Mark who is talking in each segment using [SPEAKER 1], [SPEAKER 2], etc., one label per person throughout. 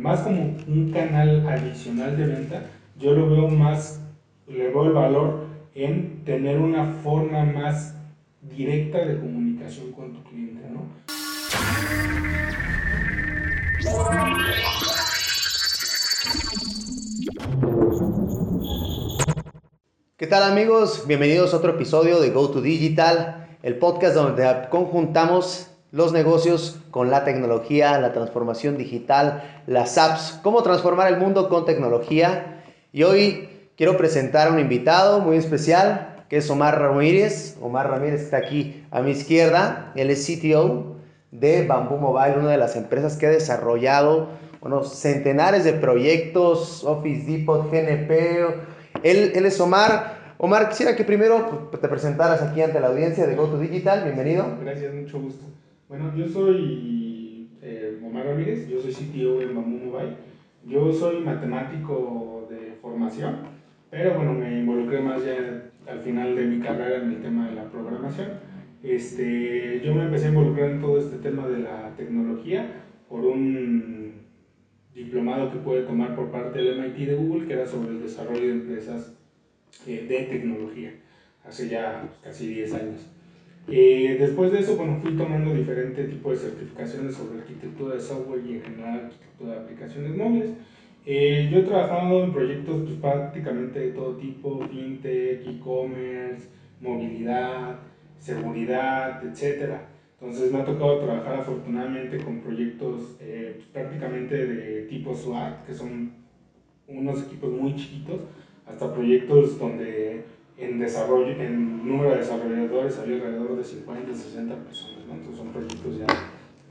[SPEAKER 1] más como un canal adicional de venta, yo lo veo más, le veo el valor en tener una forma más directa de comunicación con tu cliente, ¿no?
[SPEAKER 2] ¿Qué tal amigos? Bienvenidos a otro episodio de Go to Digital, el podcast donde conjuntamos los negocios con la tecnología, la transformación digital, las apps, cómo transformar el mundo con tecnología. Y hoy quiero presentar a un invitado muy especial, que es Omar Ramírez. Omar Ramírez está aquí a mi izquierda. Él es CTO de Bamboo Mobile, una de las empresas que ha desarrollado unos centenares de proyectos, Office Depot, GNP. Él, él es Omar. Omar, quisiera que primero te presentaras aquí ante la audiencia de GoTo Digital. Bienvenido.
[SPEAKER 1] Gracias, mucho gusto. Bueno, yo soy eh, Omar Ramírez, yo soy CTO en Bamboo Mobile. Yo soy matemático de formación, pero bueno, me involucré más ya al final de mi carrera en el tema de la programación. Este, yo me empecé a involucrar en todo este tema de la tecnología por un diplomado que pude tomar por parte del MIT de Google, que era sobre el desarrollo de empresas eh, de tecnología, hace ya casi 10 años. Eh, después de eso, bueno, fui tomando diferentes tipos de certificaciones sobre arquitectura de software y en general arquitectura de aplicaciones móviles. Eh, yo he trabajado en proyectos pues, prácticamente de todo tipo, fintech, e-commerce, movilidad, seguridad, etc. Entonces me ha tocado trabajar afortunadamente con proyectos eh, pues, prácticamente de tipo SWAT, que son unos equipos muy chiquitos, hasta proyectos donde en desarrollo, en número de desarrolladores había alrededor de 50, 60 personas, ¿no? entonces son proyectos ya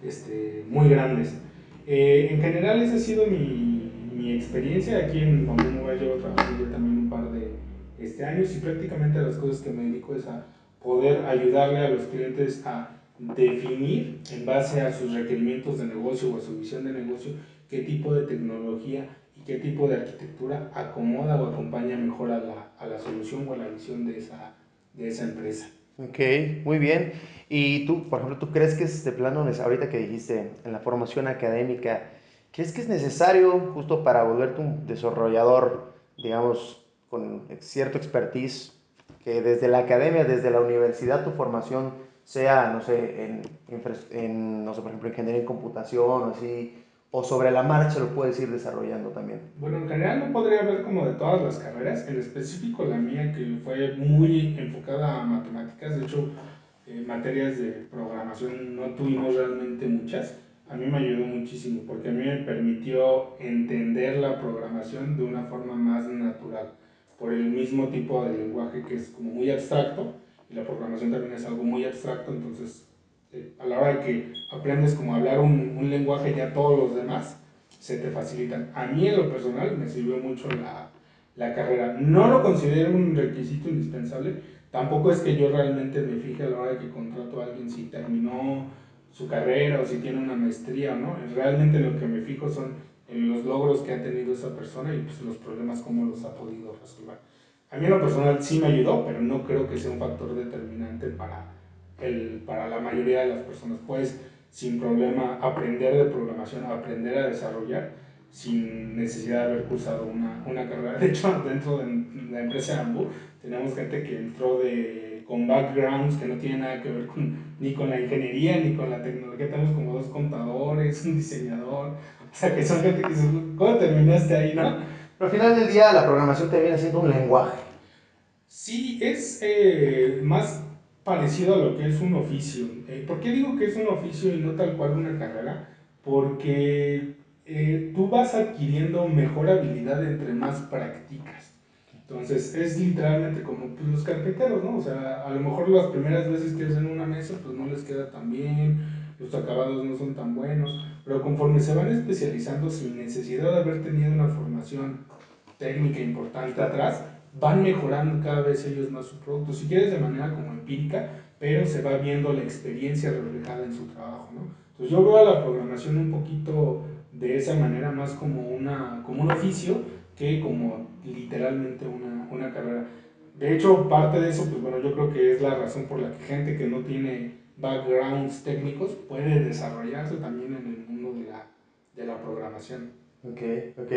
[SPEAKER 1] este, muy grandes. Eh, en general esa ha sido mi, mi experiencia aquí en Bamboo Mobile, llevo trabajando ya también un par de este, años y prácticamente las cosas que me dedico es a poder ayudarle a los clientes a definir en base a sus requerimientos de negocio o a su visión de negocio qué tipo de tecnología qué tipo de arquitectura acomoda o acompaña mejor a la, a la solución o a la visión de esa, de esa empresa.
[SPEAKER 2] Ok, muy bien. Y tú, por ejemplo, ¿tú crees que este plano, ahorita que dijiste, en la formación académica, crees que es necesario justo para volverte un desarrollador, digamos, con cierto expertise, que desde la academia, desde la universidad, tu formación sea, no sé, en, en no sé, por ejemplo, ingeniería en computación o así, o sobre la marcha lo puedes ir desarrollando también?
[SPEAKER 1] Bueno, en general no podría hablar como de todas las carreras, en específico la mía que fue muy enfocada a matemáticas, de hecho en materias de programación no tuvimos realmente muchas, a mí me ayudó muchísimo porque a mí me permitió entender la programación de una forma más natural, por el mismo tipo de lenguaje que es como muy abstracto, y la programación también es algo muy abstracto, entonces eh, a la hora de que aprendes como hablar un, un, lenguaje ya todos los demás, se te facilitan. A mí en lo personal me sirvió mucho la, la carrera. No lo considero un requisito indispensable, tampoco es que yo realmente me fije a la hora de que contrato a alguien si terminó su carrera o si tiene una maestría o no. Realmente lo que me fijo son en los logros que ha tenido esa persona y pues los problemas cómo los ha podido resolver. A mí en lo personal sí me ayudó, pero no creo que sea un factor determinante para el, para la mayoría de las personas. Puedes sin problema aprender de programación, aprender a desarrollar sin necesidad de haber cursado una, una carrera. De hecho, dentro de la empresa Ambu tenemos gente que entró de, con backgrounds que no tienen nada que ver con, ni con la ingeniería ni con la tecnología. Tenemos como dos contadores, un diseñador. O sea, que son gente que dice, ¿cómo terminaste ahí, no?
[SPEAKER 2] Pero al final del día la programación te viene siendo un lenguaje.
[SPEAKER 1] Sí, es eh, más parecido a lo que es un oficio. Eh, ¿Por qué digo que es un oficio y no tal cual una carrera? Porque eh, tú vas adquiriendo mejor habilidad entre más practicas. Entonces es literalmente como pues, los carpinteros, ¿no? O sea, a lo mejor las primeras veces que hacen una mesa pues no les queda tan bien, los acabados no son tan buenos, pero conforme se van especializando sin necesidad de haber tenido una formación técnica importante atrás, van mejorando cada vez ellos más su producto, si quieres de manera como empírica, pero se va viendo la experiencia reflejada en su trabajo, ¿no? Entonces yo veo a la programación un poquito de esa manera más como, una, como un oficio que como literalmente una, una carrera. De hecho, parte de eso, pues bueno, yo creo que es la razón por la que gente que no tiene backgrounds técnicos puede desarrollarse también en el mundo de la, de la programación.
[SPEAKER 2] Ok, ok.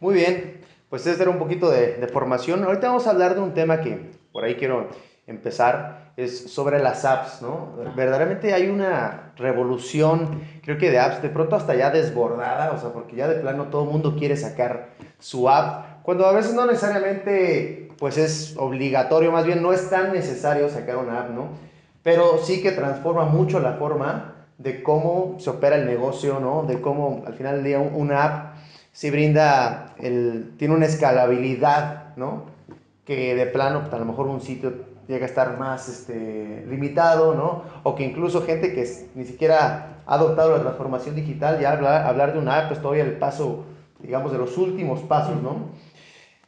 [SPEAKER 2] Muy bien. Pues este era un poquito de, de formación. Ahorita vamos a hablar de un tema que por ahí quiero empezar. Es sobre las apps, ¿no? Verdaderamente hay una revolución, creo que de apps, de pronto hasta ya desbordada, o sea, porque ya de plano todo el mundo quiere sacar su app, cuando a veces no necesariamente, pues es obligatorio, más bien no es tan necesario sacar una app, ¿no? Pero sí que transforma mucho la forma de cómo se opera el negocio, ¿no? De cómo al final del día una app sí brinda, el, tiene una escalabilidad, ¿no? Que de plano, pues, a lo mejor un sitio llega a estar más este, limitado, ¿no? O que incluso gente que ni siquiera ha adoptado la transformación digital, ya hablar, de una app es todavía el paso, digamos, de los últimos pasos, ¿no?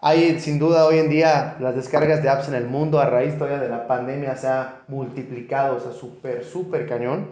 [SPEAKER 2] Hay sin duda hoy en día las descargas de apps en el mundo a raíz todavía de la pandemia se ha multiplicado, o sea, súper, súper cañón.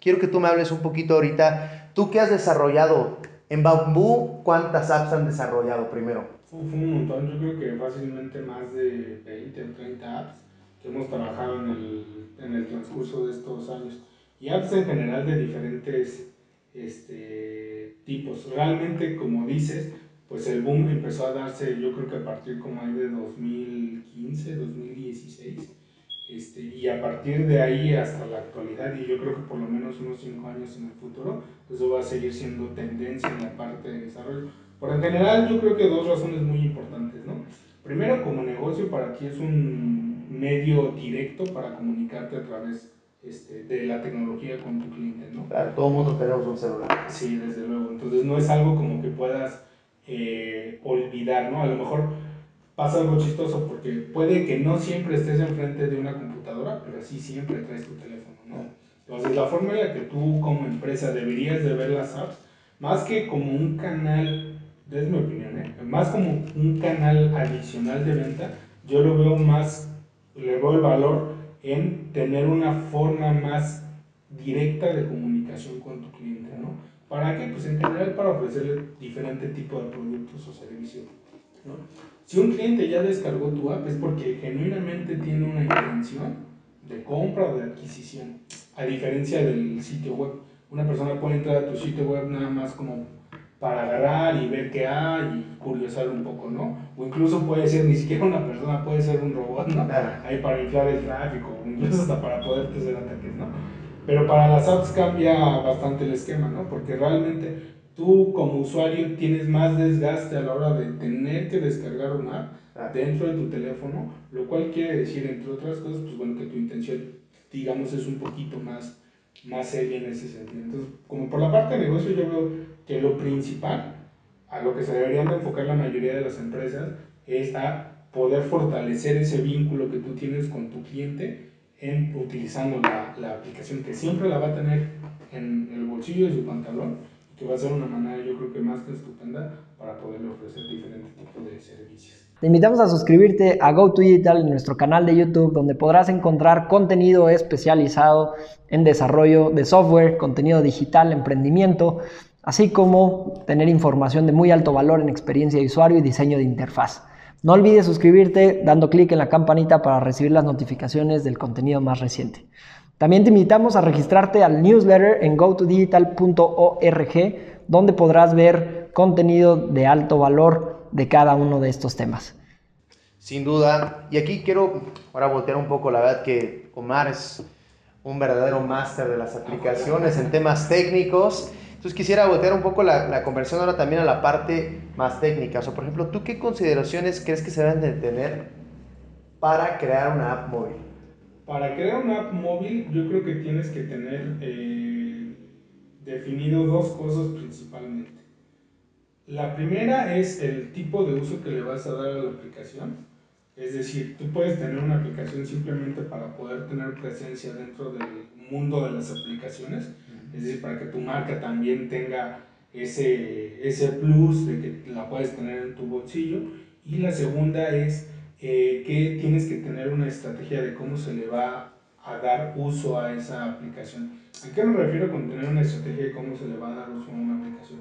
[SPEAKER 2] Quiero que tú me hables un poquito ahorita, tú qué has desarrollado en Bambú, ¿cuántas apps han desarrollado primero?
[SPEAKER 1] Fue un montón, yo creo que fácilmente más de 20 o 30 apps que hemos trabajado en el, en el transcurso de estos años. Y apps en general de diferentes este, tipos. Realmente, como dices, pues el boom empezó a darse, yo creo que a partir como ahí de 2015, 2016. Este, y a partir de ahí hasta la actualidad, y yo creo que por lo menos unos 5 años en el futuro, pues eso va a seguir siendo tendencia en la parte de desarrollo. Por en general, yo creo que dos razones muy importantes, ¿no? Primero, como negocio, para ti es un medio directo para comunicarte a través este, de la tecnología con tu cliente, ¿no?
[SPEAKER 2] Claro, todo el mundo tenemos un celular.
[SPEAKER 1] Sí, desde luego. Entonces, no es algo como que puedas eh, olvidar, ¿no? A lo mejor pasa algo chistoso porque puede que no siempre estés enfrente de una computadora, pero sí siempre traes tu teléfono, ¿no? Entonces, la forma en la que tú como empresa deberías de ver las apps, más que como un canal, es mi opinión, ¿eh? más como un canal adicional de venta, yo lo veo más, le veo el valor en tener una forma más directa de comunicación con tu cliente, ¿no? ¿Para qué? Pues en general para ofrecerle diferente tipo de productos o servicios, ¿no? Si un cliente ya descargó tu app es porque genuinamente tiene una intención de compra o de adquisición, a diferencia del sitio web. Una persona puede entrar a tu sitio web nada más como para agarrar y ver qué hay y curiosar un poco, ¿no? O incluso puede ser ni siquiera una persona, puede ser un robot, ¿no? Ahí para inflar el tráfico, incluso hasta para poderte hacer ataques, ¿no? Pero para las apps cambia bastante el esquema, ¿no? Porque realmente tú como usuario tienes más desgaste a la hora de tener que descargar una app dentro de tu teléfono, lo cual quiere decir, entre otras cosas, pues bueno, que tu intención, digamos, es un poquito más, más seria en ese sentido. Entonces, como por la parte de negocio, yo veo que lo principal, a lo que se deberían de enfocar la mayoría de las empresas, es a poder fortalecer ese vínculo que tú tienes con tu cliente en utilizando la, la aplicación que siempre la va a tener en el bolsillo de su pantalón que va a ser una manera yo creo que más que estupenda para poderle ofrecer diferentes tipos de servicios.
[SPEAKER 3] Te invitamos a suscribirte a GoToDigital en nuestro canal de YouTube donde podrás encontrar contenido especializado en desarrollo de software, contenido digital, emprendimiento, así como tener información de muy alto valor en experiencia de usuario y diseño de interfaz. No olvides suscribirte dando clic en la campanita para recibir las notificaciones del contenido más reciente. También te invitamos a registrarte al newsletter en gotodigital.org, donde podrás ver contenido de alto valor de cada uno de estos temas.
[SPEAKER 2] Sin duda, y aquí quiero ahora voltear un poco, la verdad que Omar es un verdadero máster de las aplicaciones en temas técnicos. Entonces quisiera voltear un poco la, la, conversión ahora también a la parte más técnica. O por ejemplo, ¿tú qué consideraciones crees que se deben de tener para crear una app móvil?
[SPEAKER 1] Para crear una app móvil, yo creo que tienes que tener eh, definido dos cosas principalmente. La primera es el tipo de uso que le vas a dar a la aplicación. Es decir, tú puedes tener una aplicación simplemente para poder tener presencia dentro del mundo de las aplicaciones. Es decir, para que tu marca también tenga ese, ese plus de que la puedes tener en tu bolsillo. Y la segunda es eh, que tienes que tener una estrategia de cómo se le va a dar uso a esa aplicación. ¿A qué me refiero con tener una estrategia de cómo se le va a dar uso a una aplicación?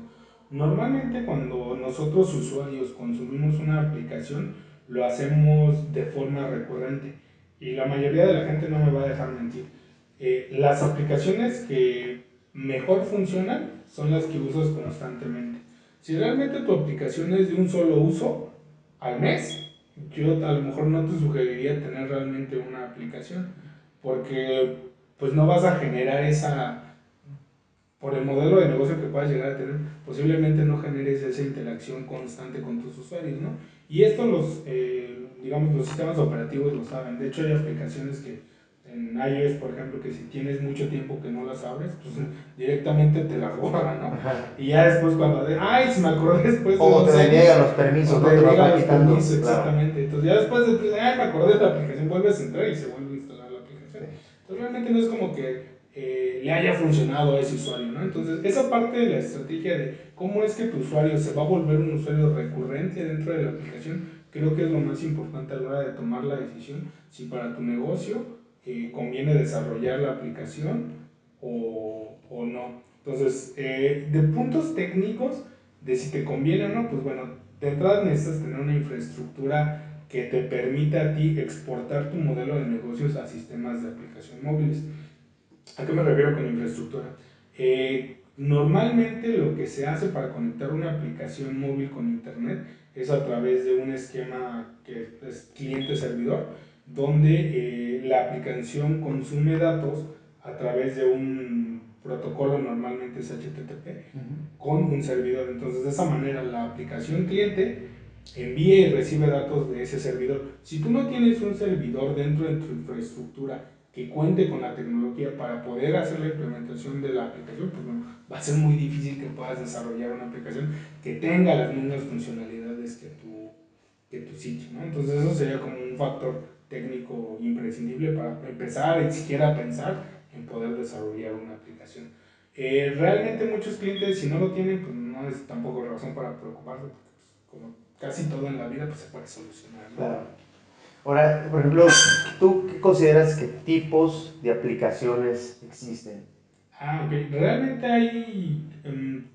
[SPEAKER 1] Normalmente cuando nosotros usuarios consumimos una aplicación, lo hacemos de forma recurrente y la mayoría de la gente no me va a dejar mentir. Eh, las aplicaciones que mejor funcionan son las que usas constantemente. Si realmente tu aplicación es de un solo uso al mes, yo a lo mejor no te sugeriría tener realmente una aplicación, porque pues no vas a generar esa, por el modelo de negocio que puedas llegar a tener, posiblemente no generes esa interacción constante con tus usuarios, ¿no? Y esto los, eh, digamos, los sistemas operativos lo saben. De hecho, hay aplicaciones que en iOS, por ejemplo, que si tienes mucho tiempo que no las abres, pues directamente te las borran, ¿no? Y ya después cuando de, ay, se me acordé después de
[SPEAKER 2] O te deniegan los permisos,
[SPEAKER 1] no
[SPEAKER 2] te,
[SPEAKER 1] los
[SPEAKER 2] quitando.
[SPEAKER 1] Permisos, exactamente. Entonces ya después de, ay, me acordé de la aplicación, vuelves a entrar y se vuelve a instalar la aplicación. Entonces realmente no es como que eh, le haya funcionado a ese usuario, ¿no? Entonces, esa parte de la estrategia de cómo es que tu usuario se va a volver un usuario recurrente dentro de la aplicación, creo que es lo más importante a la hora de tomar la decisión si para tu negocio eh, conviene desarrollar la aplicación o, o no. Entonces, eh, de puntos técnicos, de si te conviene o no, pues bueno, de entrada necesitas tener una infraestructura que te permita a ti exportar tu modelo de negocios a sistemas de aplicación móviles. ¿A qué me refiero con infraestructura? Eh, normalmente lo que se hace para conectar una aplicación móvil con internet es a través de un esquema que es cliente-servidor, donde eh, la aplicación consume datos a través de un protocolo, normalmente es HTTP, con un servidor. Entonces, de esa manera, la aplicación cliente envía y recibe datos de ese servidor. Si tú no tienes un servidor dentro de tu infraestructura que cuente con la tecnología para poder hacer la implementación de la aplicación, pues bueno, va a ser muy difícil que puedas desarrollar una aplicación que tenga las mismas funcionalidades que tu, que tu sitio, ¿no? Entonces eso sería como un factor técnico imprescindible para empezar y siquiera pensar en poder desarrollar una aplicación. Eh, realmente muchos clientes, si no lo tienen, pues no es tampoco razón para preocuparse, porque pues, como casi todo en la vida, pues se puede solucionar, ¿no?
[SPEAKER 2] Claro. Ahora, por ejemplo, ¿tú qué consideras que tipos de aplicaciones existen?
[SPEAKER 1] Ah, ok. Realmente hay, em,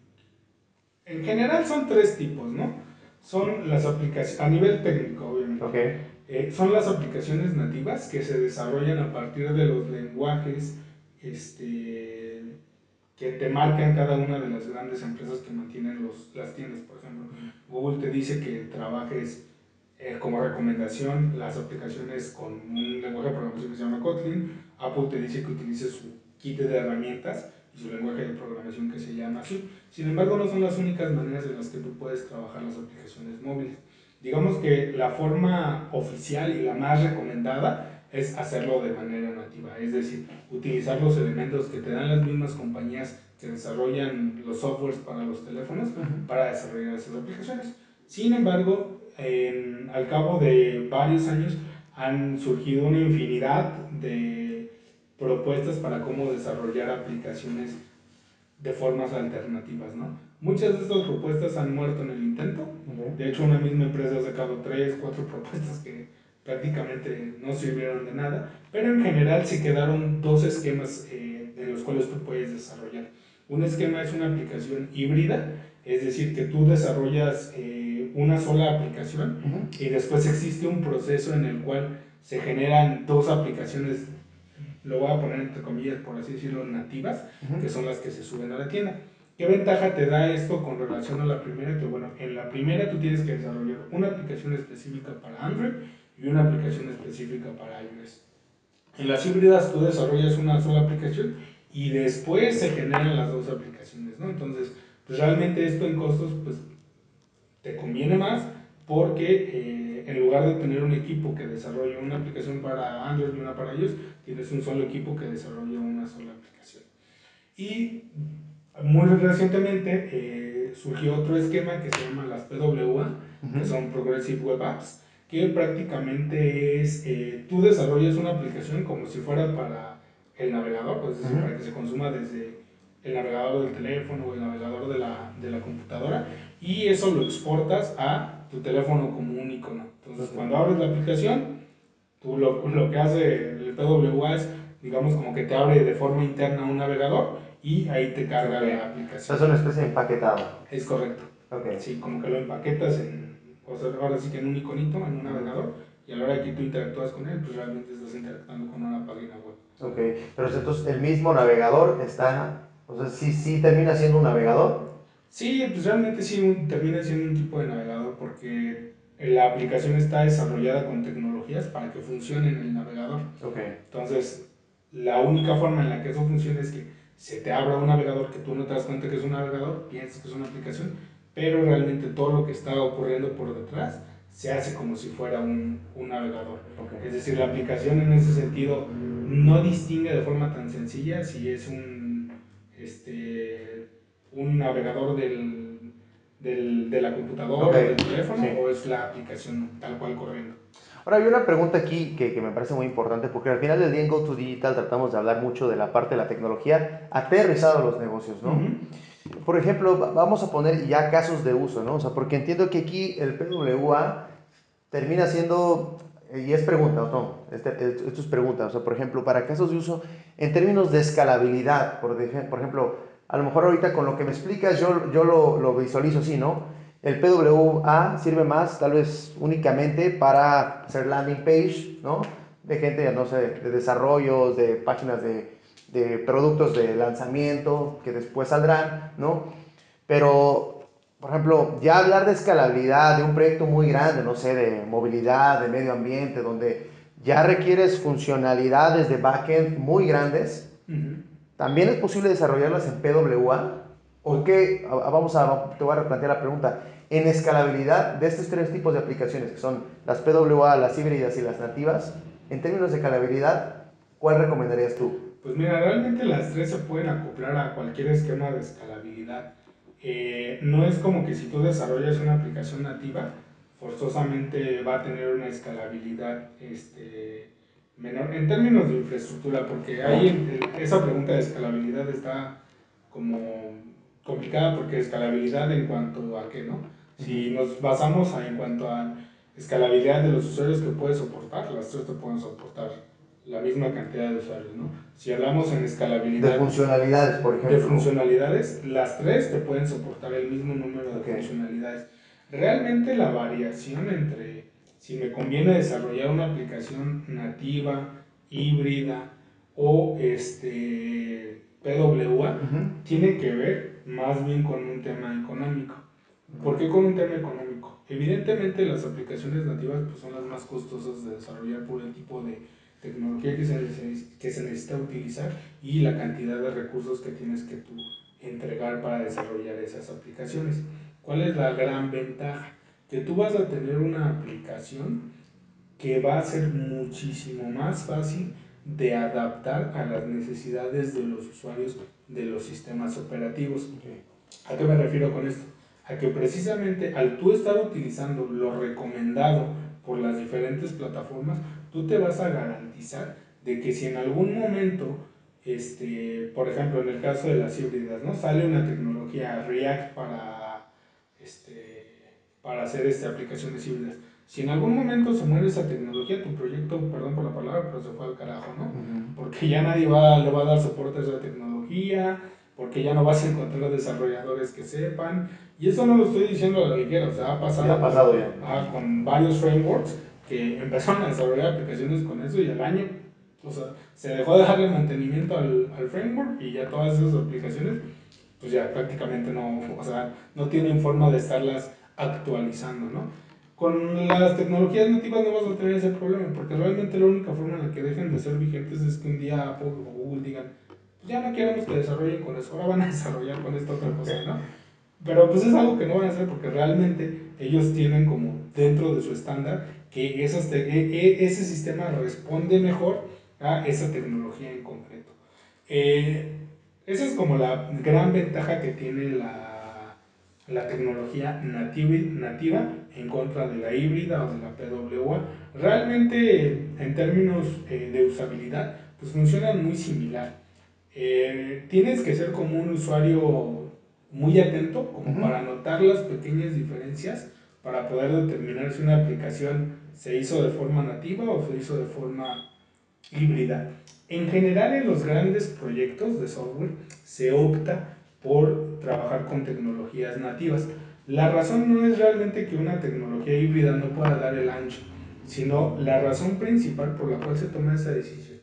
[SPEAKER 1] en, general son tres tipos, ¿no? Son las aplicaciones, a nivel técnico, obviamente.
[SPEAKER 2] Ok.
[SPEAKER 1] Eh, son las aplicaciones nativas que se desarrollan a partir de los lenguajes este, que te marcan cada una de las grandes empresas que mantienen los, las tiendas. Por ejemplo, Google te dice que trabajes eh, como recomendación las aplicaciones con un lenguaje de programación que se llama Kotlin. Apple te dice que utilices su kit de herramientas y su lenguaje de programación que se llama así. Sin embargo, no son las únicas maneras en las que tú puedes trabajar las aplicaciones móviles. Digamos que la forma oficial y la más recomendada es hacerlo de manera nativa, es decir, utilizar los elementos que te dan las mismas compañías que desarrollan los softwares para los teléfonos para desarrollar esas aplicaciones. Sin embargo, al cabo de varios años han surgido una infinidad de propuestas para cómo desarrollar aplicaciones de formas alternativas, ¿no? Muchas de estas propuestas han muerto en el intento. De hecho, una misma empresa ha sacado tres, cuatro propuestas que prácticamente no sirvieron de nada, pero en general se quedaron dos esquemas eh, en los cuales tú puedes desarrollar. Un esquema es una aplicación híbrida, es decir, que tú desarrollas eh, una sola aplicación y después existe un proceso en el cual se generan dos aplicaciones, lo voy a poner entre comillas, por así decirlo, nativas, que son las que se suben a la tienda. ¿Qué ventaja te da esto con relación a la primera? Que bueno, en la primera tú tienes que desarrollar una aplicación específica para Android y una aplicación específica para iOS. En las híbridas tú desarrollas una sola aplicación y después se generan las dos aplicaciones, ¿no? Entonces, pues realmente esto en costos, pues te conviene más porque eh, en lugar de tener un equipo que desarrolle una aplicación para Android y una para ellos, tienes un solo equipo que desarrolla una sola aplicación. Y muy recientemente eh, surgió otro esquema que se llama las PWA, que son Progressive Web Apps, que prácticamente es, eh, tú desarrollas una aplicación como si fuera para el navegador, pues, para que se consuma desde el navegador del teléfono o el navegador de la, de la computadora, y eso lo exportas a tu teléfono como un icono. Entonces, cuando abres la aplicación, tú lo, lo que hace el PWA es, digamos, como que te abre de forma interna un navegador y ahí te carga la aplicación.
[SPEAKER 2] Es una especie de empaquetado.
[SPEAKER 1] Es correcto.
[SPEAKER 2] Okay.
[SPEAKER 1] Sí, como que lo empaquetas en, o sea, ahora sí que en un iconito, en un navegador, y a la hora que tú interactúas con él, pues realmente estás interactuando con una página web.
[SPEAKER 2] Ok, pero entonces el mismo navegador está, o sea, sí, sí termina siendo un navegador,
[SPEAKER 1] Sí, pues realmente sí termina siendo un tipo de navegador porque la aplicación está desarrollada con tecnologías para que funcione en el navegador.
[SPEAKER 2] Okay.
[SPEAKER 1] Entonces, la única forma en la que eso funciona es que se te abra un navegador que tú no te das cuenta que es un navegador, piensas que es una aplicación, pero realmente todo lo que está ocurriendo por detrás se hace como si fuera un, un navegador. Es decir, la aplicación en ese sentido no distingue de forma tan sencilla si es un, este, un navegador del, del, de la computadora o del teléfono o es la aplicación tal cual corriendo.
[SPEAKER 2] Ahora, hay una pregunta aquí que, que, me parece muy importante, porque al final del día en Go Digital tratamos de hablar mucho de la parte de la tecnología aterrizado a los negocios, ¿no? Por ejemplo, vamos a poner ya casos de uso, ¿no? O sea, porque entiendo que aquí el PWA termina siendo, y es pregunta, ¿no? Este, esto es pregunta, o sea, por ejemplo, para casos de uso, en términos de escalabilidad, por, por ejemplo, a lo mejor ahorita con lo que me explicas, yo, yo lo, lo visualizo así, ¿no? El PWA sirve más, tal vez únicamente para hacer landing page, ¿no? De gente, no sé, de desarrollos, de páginas de, de productos de lanzamiento que después saldrán, ¿no? Pero, por ejemplo, ya hablar de escalabilidad, de un proyecto muy grande, no sé, de movilidad, de medio ambiente, donde ya requieres funcionalidades de backend muy grandes, ¿también es posible desarrollarlas en PWA? ¿O qué? Vamos a, te voy a replantear la pregunta. En escalabilidad de estos tres tipos de aplicaciones, que son las PWA, las híbridas y las nativas, en términos de escalabilidad, ¿cuál recomendarías tú?
[SPEAKER 1] Pues mira, realmente las tres se pueden acoplar a cualquier esquema de escalabilidad. Eh, no es como que si tú desarrollas una aplicación nativa, forzosamente va a tener una escalabilidad este, menor en términos de infraestructura, porque ahí esa pregunta de escalabilidad está como complicada porque escalabilidad en cuanto a qué, ¿no? Si nos basamos en cuanto a escalabilidad de los usuarios que puede soportar, las tres te pueden soportar la misma cantidad de usuarios, ¿no? Si hablamos en escalabilidad...
[SPEAKER 2] De funcionalidades, por ejemplo.
[SPEAKER 1] De funcionalidades, las tres te pueden soportar el mismo número de funcionalidades. Realmente la variación entre si me conviene desarrollar una aplicación nativa, híbrida o este, PWA, tiene que ver más bien con un tema económico. ¿Por qué con un tema económico? Evidentemente las aplicaciones nativas pues, son las más costosas de desarrollar por el tipo de tecnología que se, que se necesita utilizar y la cantidad de recursos que tienes que tú entregar para desarrollar esas aplicaciones. ¿Cuál es la gran ventaja? Que tú vas a tener una aplicación que va a ser muchísimo más fácil de adaptar a las necesidades de los usuarios de los sistemas operativos. ¿A qué me refiero con esto? A que precisamente al tú estar utilizando lo recomendado por las diferentes plataformas, tú te vas a garantizar de que si en algún momento, este, por ejemplo, en el caso de las híbridas, ¿no? sale una tecnología React para, este, para hacer este, aplicaciones híbridas, si en algún momento se muere esa tecnología, tu proyecto, perdón por la palabra, pero se fue al carajo, ¿no? Porque ya nadie va, le va a dar soporte a esa tecnología, porque ya no vas a encontrar desarrolladores que sepan. Y eso no lo estoy diciendo a la ligera, o sea, ha pasado,
[SPEAKER 2] ha pasado ya.
[SPEAKER 1] Ah, con varios frameworks que empezaron a desarrollar aplicaciones con eso y al año, o sea, se dejó de darle mantenimiento al, al framework y ya todas esas aplicaciones, pues ya prácticamente no, o sea, no tienen forma de estarlas actualizando, ¿no? Con las tecnologías nativas no vas a tener ese problema, porque realmente la única forma en la que dejen de ser vigentes es que un día Apple o Google digan, ya no queremos que desarrollen con eso, ahora van a desarrollar con esta otra cosa, ¿no? Pero pues es algo que no van a hacer porque realmente ellos tienen como dentro de su estándar que esas e, e, ese sistema responde mejor a esa tecnología en concreto. Eh, esa es como la gran ventaja que tiene la la tecnología nativa, nativa en contra de la híbrida o de la PWA. Realmente en términos eh, de usabilidad, pues funcionan muy similar. Eh, tienes que ser como un usuario muy atento, como para notar las pequeñas diferencias, para poder determinar si una aplicación se hizo de forma nativa o se hizo de forma híbrida. En general en los grandes proyectos de software se opta por trabajar con tecnologías nativas. La razón no es realmente que una tecnología híbrida no pueda dar el ancho, sino la razón principal por la cual se toma esa decisión.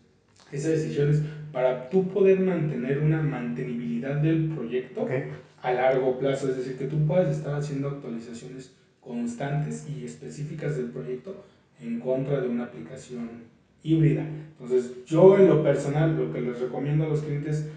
[SPEAKER 1] Esa decisión es para tú poder mantener una mantenibilidad del proyecto a largo plazo, es decir, que tú puedas estar haciendo actualizaciones constantes y específicas del proyecto en contra de una aplicación híbrida. Entonces, yo en lo personal, lo que les recomiendo a los clientes,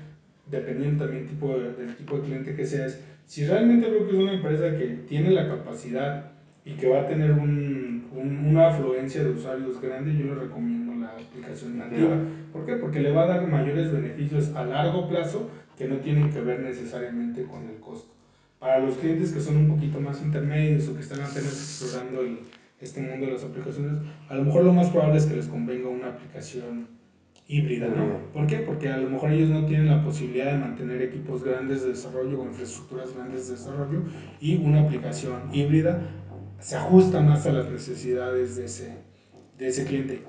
[SPEAKER 1] dependiendo también tipo del tipo de cliente que seas, si realmente veo que es una empresa que tiene la capacidad y que va a tener un, una afluencia de usuarios grande, yo le recomiendo la aplicación nativa. ¿Por qué? Porque le va a dar mayores beneficios a largo plazo que no tienen que ver necesariamente con el costo. Para los clientes que son un poquito más intermedios o que están apenas explorando el, este mundo de las aplicaciones, a lo mejor lo más probable es que les convenga una aplicación híbrida, ¿no? ¿Por qué? Porque a lo mejor ellos no tienen la posibilidad de mantener equipos grandes de desarrollo o infraestructuras grandes de desarrollo y una aplicación híbrida se ajusta más a las necesidades de ese, de ese cliente.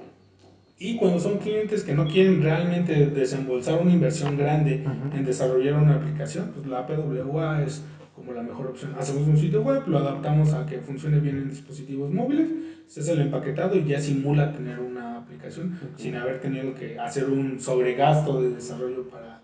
[SPEAKER 1] Y cuando son clientes que no quieren realmente desembolsar una inversión grande en desarrollar una aplicación, pues la PWA es como la mejor opción. Hacemos un sitio web, lo adaptamos a que funcione bien en dispositivos móviles, se hace el empaquetado y ya simula tener una aplicación sin haber tenido que hacer un sobregasto de desarrollo para,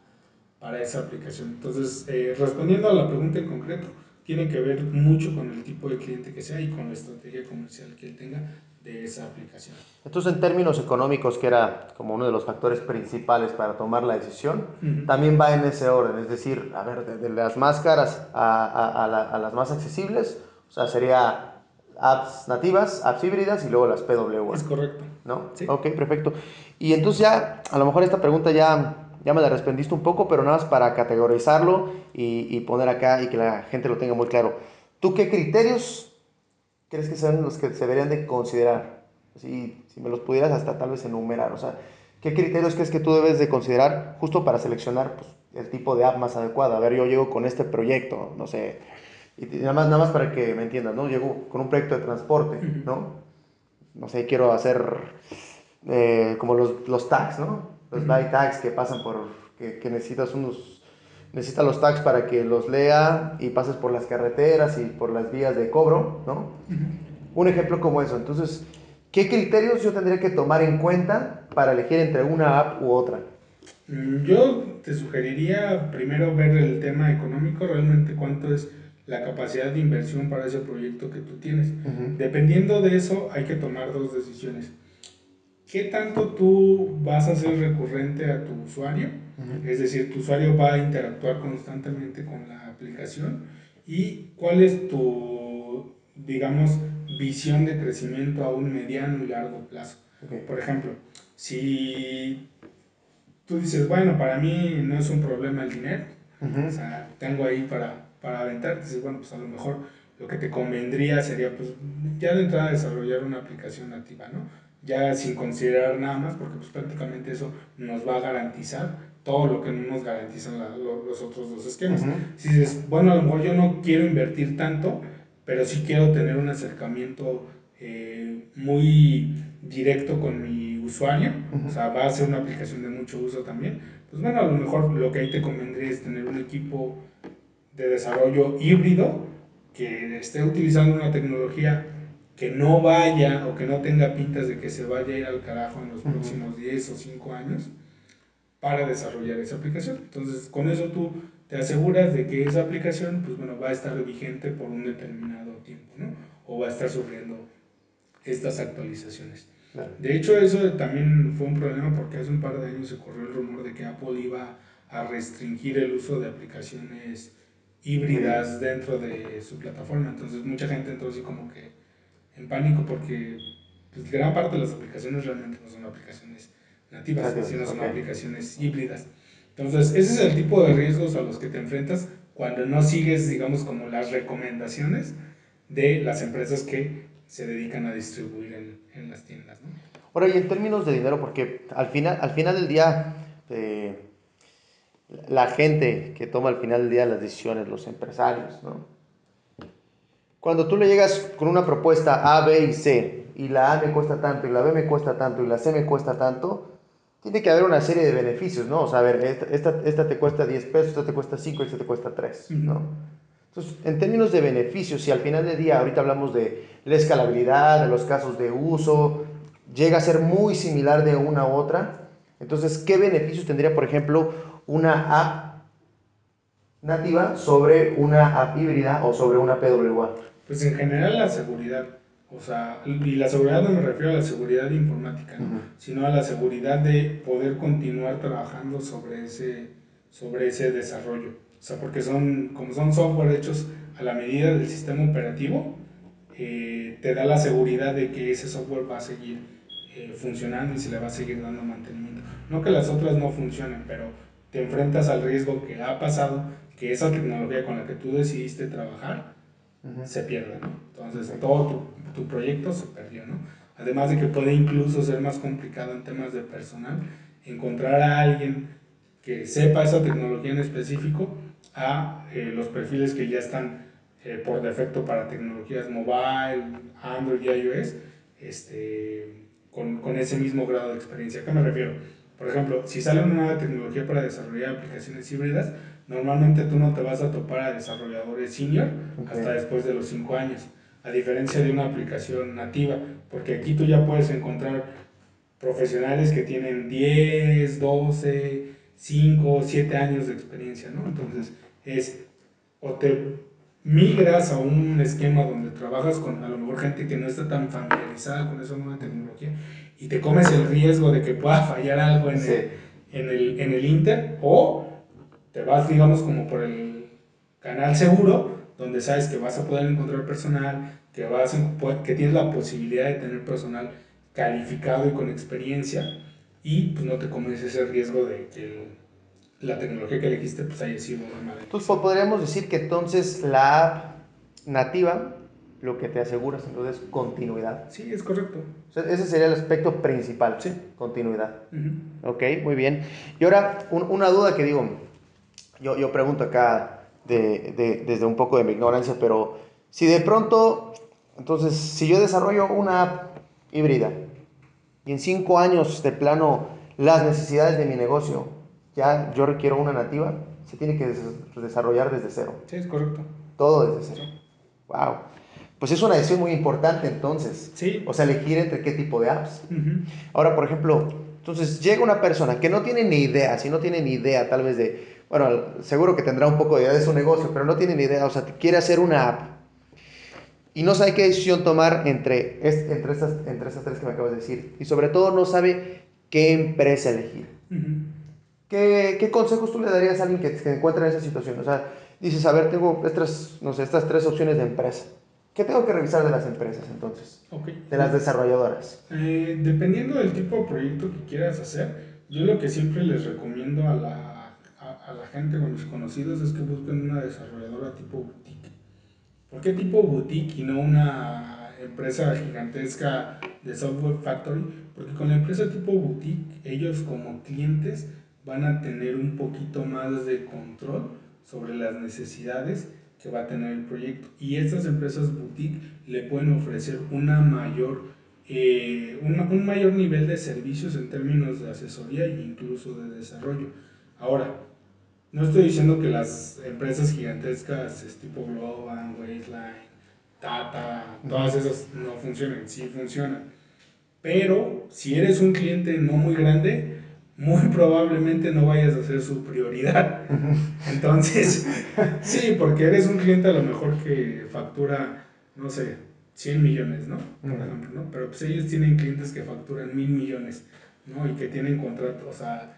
[SPEAKER 1] para esa aplicación. Entonces, eh, respondiendo a la pregunta en concreto, tiene que ver mucho con el tipo de cliente que sea y con la estrategia comercial que él tenga de esa aplicación.
[SPEAKER 2] Entonces, en términos económicos, que era como uno de los factores principales para tomar la decisión, también va en ese orden, es decir, a ver, de, las más caras a, a, las más accesibles, o sea, sería apps nativas, apps híbridas y luego las PWA.
[SPEAKER 1] Es correcto.
[SPEAKER 2] ¿No? Sí. Ok, perfecto. Y entonces ya, a lo mejor esta pregunta ya, ya me la respondiste un poco, pero nada más para categorizarlo y, y poner acá y que la gente lo tenga muy claro. ¿Tú qué criterios crees que son los que se deberían de considerar? Si, si me los pudieras hasta tal vez enumerar, o sea, ¿qué criterios crees que tú debes de considerar justo para seleccionar pues, el tipo de app más adecuado? A ver, yo llego con este proyecto, no sé, y nada más, nada más para que me entiendas, ¿no? Llego con un proyecto de transporte, ¿no? No sé, quiero hacer eh, como los, los tags, ¿no? Los buy tags que pasan por, que, que necesitas unos necesita los tags para que los lea y pases por las carreteras y por las vías de cobro, ¿no? Un ejemplo como eso. Entonces, ¿qué criterios yo tendría que tomar en cuenta para elegir entre una app u otra?
[SPEAKER 1] Mm, yo te sugeriría primero ver el tema económico, realmente cuánto es la capacidad de inversión para ese proyecto que tú tienes. Dependiendo de eso, hay que tomar dos decisiones. ¿Qué tanto tú vas a ser recurrente a tu usuario? Es decir, tu usuario va a interactuar constantemente con la aplicación y cuál es tu, digamos, visión de crecimiento a un mediano y largo plazo. Por ejemplo, si tú dices, bueno, para mí no es un problema el dinero, o sea, tengo ahí para, para aventar, dices, bueno, pues a lo mejor lo que te convendría sería, pues, ya de entrada desarrollar una aplicación nativa, ¿no? Ya sin considerar nada más, porque pues prácticamente eso nos va a garantizar todo lo que no nos garantizan los otros dos esquemas. Si dices, bueno, a lo mejor yo no quiero invertir tanto, pero sí quiero tener un acercamiento eh, muy directo con mi usuario, o sea, va a ser una aplicación de mucho uso también, pues bueno, a lo mejor lo que ahí te convendría es tener un equipo de desarrollo híbrido que esté utilizando una tecnología que no vaya o que no tenga pintas de que se vaya a ir al carajo en los próximos 10 o 5 años para desarrollar esa aplicación. Entonces, con eso tú te aseguras de que esa aplicación, pues bueno, va a estar vigente por un determinado tiempo, ¿no? O va a estar sufriendo estas actualizaciones. De hecho, eso también fue un problema porque hace un par de años se corrió el rumor de que Apple iba a restringir el uso de aplicaciones híbridas dentro de su plataforma. Entonces, mucha gente entró así como que en pánico porque pues, gran parte de las aplicaciones realmente no son aplicaciones nativas, sino son aplicaciones híbridas. Entonces, ese es el tipo de riesgos a los que te enfrentas cuando no sigues, digamos, como las recomendaciones de las empresas que se dedican a distribuir en, en las tiendas. ¿no?
[SPEAKER 2] Ahora, y en términos de dinero, porque al final, al final del día, eh, la gente que toma al final del día las decisiones, los empresarios, ¿no? Cuando tú le llegas con una propuesta A, B y C, y la A me cuesta tanto, y la B me cuesta tanto, y la C me cuesta tanto, tiene que haber una serie de beneficios, ¿no? O sea, a ver, esta, esta, te cuesta 10 pesos, esta te cuesta 5 y esta te cuesta 3, ¿no? Entonces, en términos de beneficios, si al final del día, ahorita hablamos de la escalabilidad, de los casos de uso, llega a ser muy similar de una a otra, Entonces, ¿qué beneficios tendría, por ejemplo, una app nativa sobre una app híbrida o sobre una PWA?
[SPEAKER 1] Pues en general la seguridad. O sea, y la seguridad no me refiero a la seguridad informática, ¿no?
[SPEAKER 2] Ujú.
[SPEAKER 1] sino a la seguridad de poder continuar trabajando sobre ese, sobre ese desarrollo. O sea, porque son, como son software hechos a la medida del sistema operativo, eh, te da la seguridad de que ese software va a seguir eh, funcionando y se le va a seguir dando mantenimiento. No que las otras no funcionen, pero te enfrentas al riesgo que ha pasado, que esa tecnología con la que tú decidiste trabajar
[SPEAKER 2] Ujú.
[SPEAKER 1] se pierda, ¿no? Entonces todo tu, tu proyecto se perdió, ¿no? Además de que puede incluso ser más complicado en temas de personal, encontrar a alguien que sepa esa tecnología en específico a eh, los perfiles que ya están eh, por defecto para tecnologías mobile, Android y iOS, este, con, con ese mismo grado de experiencia. ¿A qué me refiero? Por ejemplo, si sale una nueva tecnología para desarrollar aplicaciones híbridas, normalmente tú no te vas a topar a desarrolladores senior hasta después de los 5 años, a diferencia de una aplicación nativa, porque aquí tú ya puedes encontrar profesionales que tienen 10, 12, 5, 7 años de experiencia, ¿no? Entonces, es o te migras a un esquema donde trabajas con a lo mejor gente que no está tan familiarizada con esa nueva tecnología y te comes el riesgo de que pueda fallar algo en,
[SPEAKER 2] Sí.
[SPEAKER 1] el, en, el, en el Inter o te vas, digamos, como por el canal seguro donde sabes que vas a poder encontrar personal, que, vas a- que tienes la posibilidad de tener personal calificado y con experiencia y pues no te comes ese riesgo de que el- la tecnología que elegiste pues haya sido una mala.
[SPEAKER 2] Entonces, po- podríamos decir que entonces la app nativa lo que te aseguras entonces es continuidad.
[SPEAKER 1] Sí, es correcto.
[SPEAKER 2] O sea, ese sería el aspecto principal,
[SPEAKER 1] Sí.
[SPEAKER 2] continuidad. Ok, muy bien. Y ahora, un- una duda que digo, yo, yo pregunto acá de- de- desde un poco de mi ignorancia, pero si de pronto, entonces, si yo desarrollo una app híbrida y en cinco años de plano las necesidades de mi negocio, ya yo requiero una nativa, se tiene que des- desarrollar desde cero,
[SPEAKER 1] Sí, es correcto.
[SPEAKER 2] todo desde cero. Wow. Pues es una decisión muy importante entonces.
[SPEAKER 1] Sí.
[SPEAKER 2] O sea, elegir entre qué tipo de apps. Ahora, por ejemplo, entonces llega una persona que no tiene ni idea, si no tiene ni idea tal vez de, bueno, seguro que tendrá un poco de idea de su negocio, pero no tiene ni idea, o sea, quiere hacer una app y no sabe qué decisión tomar entre, es- entre, estas, entre estas tres que me acabas de decir y sobre todo no sabe qué empresa elegir.
[SPEAKER 1] Ujú.
[SPEAKER 2] ¿Qué, qué consejos tú le darías a alguien que se encuentra en esa situación? O sea, dices, a ver, tengo estas, no sé, estas tres opciones de empresa. ¿Qué tengo que revisar de las empresas entonces?
[SPEAKER 1] Ok.
[SPEAKER 2] De las desarrolladoras.
[SPEAKER 1] Eh, dependiendo del tipo de proyecto que quieras hacer, yo lo que siempre les recomiendo a la, a, a la gente a mis conocidos es que busquen una desarrolladora tipo boutique. ¿Por qué tipo boutique y no una empresa gigantesca de software factory? Porque con la empresa tipo boutique, ellos como clientes van a tener un poquito más de control sobre las necesidades que va a tener el proyecto. Y estas empresas boutique le pueden ofrecer una mayor, eh, un, un mayor nivel de servicios en términos de asesoría e incluso de desarrollo. Ahora, no estoy diciendo que las empresas gigantescas es tipo Global, Wasteline, Tata, todas esas no funcionan, sí funcionan. Pero si eres un cliente no muy grande, muy probablemente no vayas a ser su prioridad. Entonces, sí, porque eres un cliente a lo mejor que factura, no sé, 100 millones, ¿no? Por ejemplo, ¿no? Pero pues ellos tienen clientes que facturan mil millones, ¿no? Y que tienen contratos, o sea,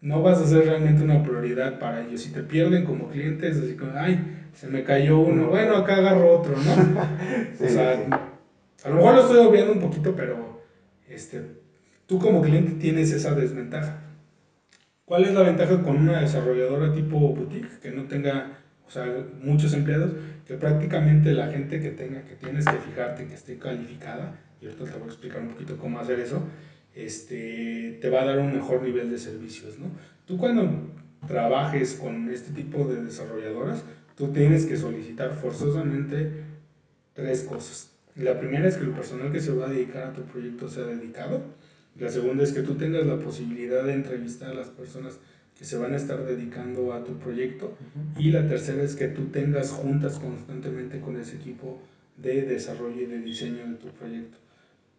[SPEAKER 1] no vas a ser realmente una prioridad para ellos. Si te pierden como clientes, así como, ay, se me cayó uno, bueno, acá agarro otro, ¿no?
[SPEAKER 2] Sí,
[SPEAKER 1] o sea,
[SPEAKER 2] sí.
[SPEAKER 1] a lo mejor lo estoy obviando un poquito, pero este, tú como cliente tienes esa desventaja. ¿Cuál es la ventaja con una desarrolladora tipo boutique que no tenga, o sea, muchos empleados? Que prácticamente la gente que tenga, que tienes que fijarte que esté calificada, y ahorita te voy a explicar un poquito cómo hacer eso, este, te va a dar un mejor nivel de servicios, ¿no? Tú cuando trabajes con este tipo de desarrolladoras, tú tienes que solicitar forzosamente tres cosas. La primera es que el personal que se va a dedicar a tu proyecto sea dedicado. La segunda es que tú tengas la posibilidad de entrevistar a las personas que se van a estar dedicando a tu proyecto. Y la tercera es que tú tengas juntas constantemente con ese equipo de desarrollo y de diseño de tu proyecto.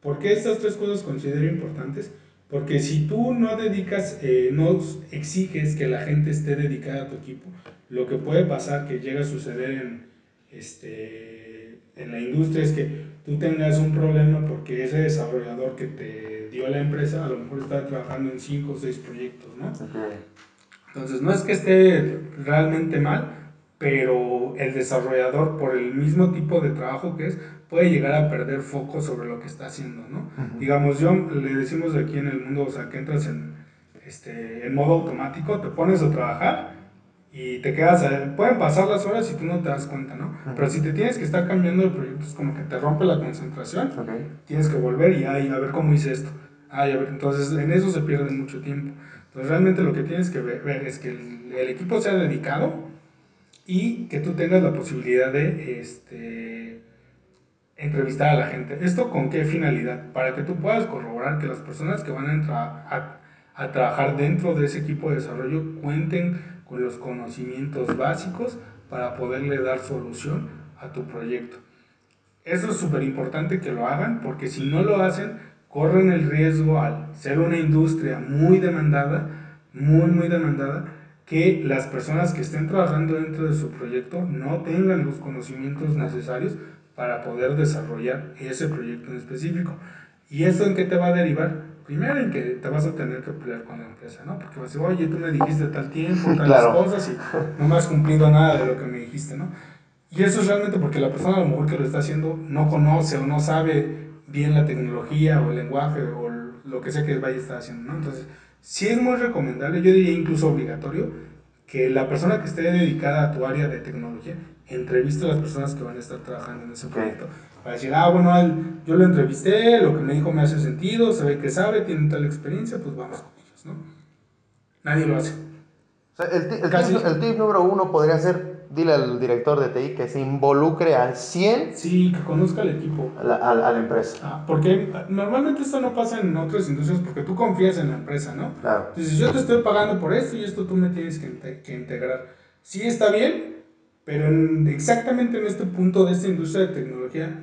[SPEAKER 1] ¿Por qué estas tres cosas considero importantes? Porque si tú no dedicas, eh, no exiges que la gente esté dedicada a tu equipo, lo que puede pasar, que llega a suceder en, este, en la industria, es que tú tengas un problema porque ese desarrollador que te dio la empresa a lo mejor está trabajando en 5 o 6 proyectos, ¿no? Entonces, no es que esté realmente mal, pero el desarrollador, por el mismo tipo de trabajo que es, puede llegar a perder foco sobre lo que está haciendo, ¿no? Digamos, yo le decimos aquí en el mundo, o sea, que entras en, este, en modo automático, te pones a trabajar y te quedas, pueden pasar las horas y tú no te das cuenta, ¿no? Pero si te tienes que estar cambiando de proyecto, es como que te rompe la concentración, tienes que volver y ay, a ver cómo hice esto. Ay, a ver, entonces en eso se pierde mucho tiempo. Entonces realmente lo que tienes que ver, es que el, el, equipo sea dedicado y que tú tengas la posibilidad de este, entrevistar a la gente. ¿Esto con qué finalidad? Para que tú puedas corroborar que las personas que van a entrar a, a trabajar dentro de ese equipo de desarrollo cuenten con los conocimientos básicos para poderle dar solución a tu proyecto. Eso es súper importante que lo hagan porque si no lo hacen, corren el riesgo al ser una industria muy demandada, muy, muy demandada, que las personas que estén trabajando dentro de su proyecto no tengan los conocimientos necesarios para poder desarrollar ese proyecto en específico. ¿Y eso en qué te va a derivar? Primero en que te vas a tener que pelear con la empresa, ¿no? Porque vas a decir, oye, tú me dijiste tal tiempo, tal cosas y no me has cumplido nada de lo que me dijiste, ¿no? Y eso es realmente porque la persona a lo mejor que lo está haciendo no conoce o no sabe bien la tecnología o el lenguaje o lo que sea que vaya a estar haciendo, ¿no? Entonces, sí es muy recomendable, yo diría incluso obligatorio, que la persona que esté dedicada a tu área de tecnología entreviste a las personas que van a estar trabajando en ese proyecto para decir, ah, bueno, yo lo entrevisté, lo que me dijo me hace sentido, se ve que sabe, tiene tal experiencia, pues vamos con ellos, ¿no? Nadie lo hace.
[SPEAKER 2] O sea, el, tip, número uno podría ser, dile al director de TI que se involucre al 100.
[SPEAKER 1] Sí, que conozca al equipo.
[SPEAKER 2] A la, a, la empresa.
[SPEAKER 1] Ah, porque normalmente esto no pasa en otras industrias porque tú confías en la empresa, ¿no?
[SPEAKER 2] Claro.
[SPEAKER 1] Entonces, yo te estoy pagando por esto y esto tú me tienes que, que integrar. Sí está bien, pero exactamente en este punto de esta industria de tecnología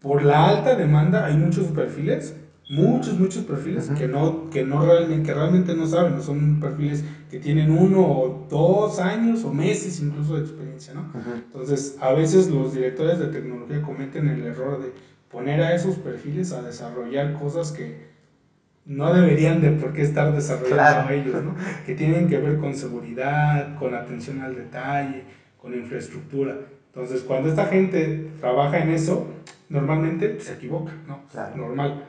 [SPEAKER 1] por la alta demanda hay muchos perfiles, muchos, muchos perfiles que, no, que, no realmente, que realmente no saben, son perfiles que tienen uno o dos años o meses incluso de experiencia, ¿no? Entonces, a veces los directores de tecnología cometen el error de poner a esos perfiles a desarrollar cosas que no deberían de por qué estar desarrollando ellos, ¿no? Que tienen que ver con seguridad, con atención al detalle, con infraestructura. Entonces, cuando esta gente trabaja en eso, normalmente se equivoca, ¿no? Normal.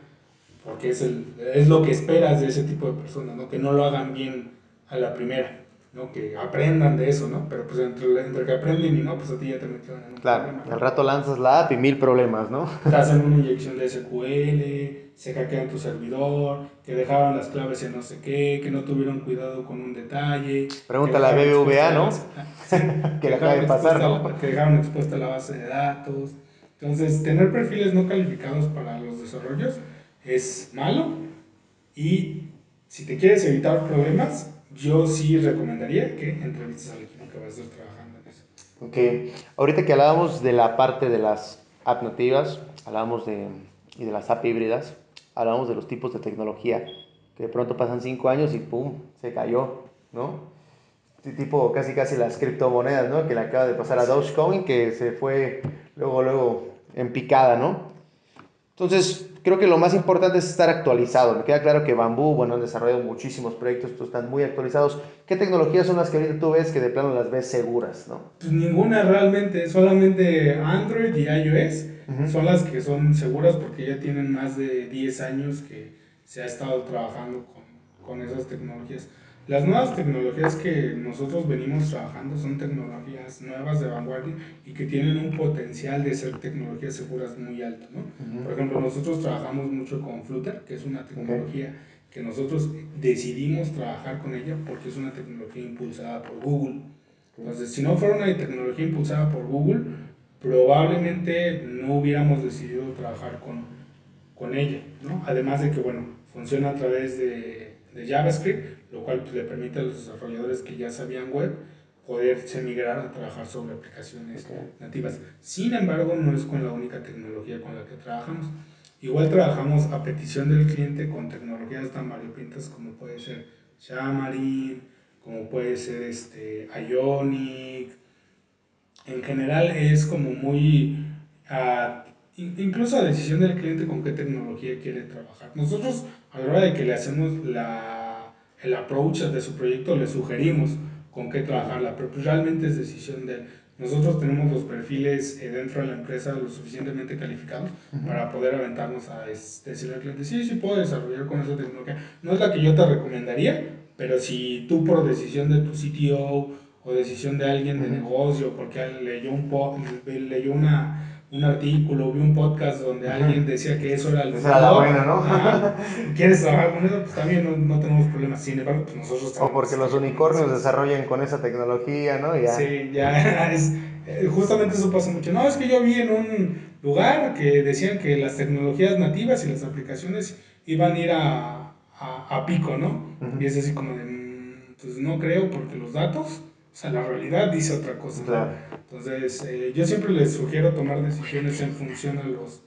[SPEAKER 1] Porque es, el, es lo que esperas de ese tipo de personas, ¿no? Que no lo hagan bien a la primera, ¿no? Que aprendan de eso, ¿no? Pero pues entre, entre que aprenden y no, pues a ti ya te metieron en un
[SPEAKER 2] claro. Al rato lanzas la app y mil problemas, ¿no?
[SPEAKER 1] Te hacen una inyección de SQL, se hackean tu servidor, que dejaron las claves en no sé qué, que no tuvieron cuidado con un detalle.
[SPEAKER 2] Pregúntale a BBVA, ¿no? que le acaba de pasar,
[SPEAKER 1] ¿no? Que dejaron expuesta la base de datos entonces, tener perfiles no calificados para los desarrollos es malo y si te quieres evitar problemas, yo sí recomendaría que entrevistes al equipo que vas a estar trabajando en eso.
[SPEAKER 2] Ok, ahorita que hablábamos de la parte de las app nativas, hablábamos de, y de las app híbridas, hablábamos de los tipos de tecnología, que de pronto pasan cinco años y ¡pum! se cayó, ¿no? Tipo casi casi las criptomonedas, ¿no? Que le acaba de pasar a Dogecoin, que se fue luego, luego en picada, ¿no? Entonces, creo que lo más importante es estar actualizado. Me queda claro que Bambú, bueno, han desarrollado muchísimos proyectos, están muy actualizados. ¿Qué tecnologías son las que ahorita tú ves que de plano las ves seguras, no?
[SPEAKER 1] Pues ninguna realmente, solamente Android y iOS son las que son seguras porque ya tienen más de 10 años que se ha estado trabajando con, con esas tecnologías. Las nuevas tecnologías que nosotros venimos trabajando son tecnologías nuevas de vanguardia y que tienen un potencial de ser tecnologías seguras muy alto. ¿no? Por ejemplo, nosotros trabajamos mucho con Flutter, que es una tecnología que nosotros decidimos trabajar con ella porque es una tecnología impulsada por Google. Entonces, si no fuera una tecnología impulsada por Google, probablemente no hubiéramos decidido trabajar con, con ella. ¿no? Además de que, bueno, funciona a través de, de JavaScript lo cual pues, le permite a los desarrolladores que ya sabían web poderse migrar a trabajar sobre aplicaciones nativas. Sin embargo, no es con la única tecnología con la que trabajamos. Igual trabajamos a petición del cliente con tecnologías tan variopintas como puede ser Xamarin, como puede ser este, Ionic. En general es como muy, uh, incluso a decisión del cliente con qué tecnología quiere trabajar. Nosotros a la hora de que le hacemos la, el approach de su proyecto le sugerimos con qué trabajarla, pero pues realmente es decisión de él. Nosotros tenemos los perfiles eh, dentro de la empresa lo suficientemente calificados para poder aventarnos a decirle al cliente, sí, sí puedo desarrollar con esa tecnología. No es la que yo te recomendaría, pero si tú por decisión de tu CTO o decisión de alguien de negocio, porque leyó, un leyó una un artículo, vi un podcast donde alguien decía que eso era el
[SPEAKER 2] Esa era la buena, ¿no?
[SPEAKER 1] ¿Quieres trabajar con eso? Pues también no, no, tenemos problemas. Sin embargo, pues nosotros
[SPEAKER 2] O porque los unicornios desarrollan con esa tecnología, ¿no?
[SPEAKER 1] Ya. Sí, ya es. Eh, justamente eso pasa mucho. No, es que yo vi en un lugar que decían que las tecnologías nativas y las aplicaciones iban a ir a, a, pico, ¿no? Y es así como de. Mm, pues no creo, porque los datos o sea, la realidad dice otra cosa. Entonces, eh, yo siempre les sugiero tomar decisiones en función a los,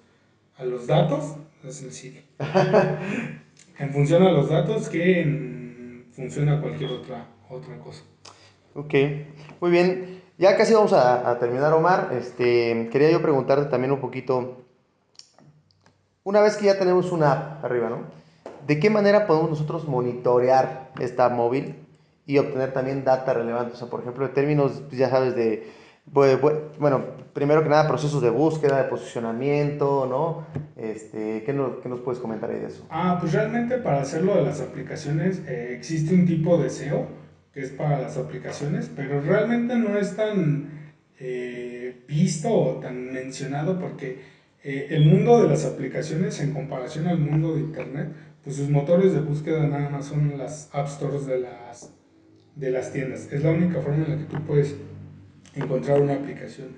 [SPEAKER 1] a los datos, es sencillo. en función a los datos que en función a cualquier otra, otra cosa.
[SPEAKER 2] Ok, muy bien. Ya casi vamos a, a terminar, Omar. Este, quería yo preguntarte también un poquito, una vez que ya tenemos una app arriba, ¿no? ¿De qué manera podemos nosotros monitorear esta móvil y obtener también data relevante. O sea, por ejemplo, en términos, pues, ya sabes, de, bueno, primero que nada, procesos de búsqueda, de posicionamiento, ¿no? Este, ¿qué, nos, ¿Qué nos puedes comentar ahí de eso?
[SPEAKER 1] Ah, pues realmente para hacerlo de las aplicaciones eh, existe un tipo de SEO que es para las aplicaciones, pero realmente no es tan eh, visto o tan mencionado porque eh, el mundo de las aplicaciones en comparación al mundo de Internet, pues sus motores de búsqueda nada más son las App Stores de las de las tiendas. Es la única forma en la que tú puedes encontrar una aplicación.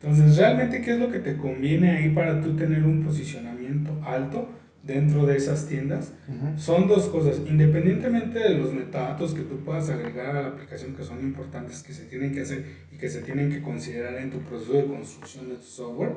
[SPEAKER 1] Entonces, realmente, ¿qué es lo que te conviene ahí para tú tener un posicionamiento alto dentro de esas tiendas? Son dos cosas. Independientemente de los metadatos que tú puedas agregar a la aplicación, que son importantes, que se tienen que hacer y que se tienen que considerar en tu proceso de construcción de tu software,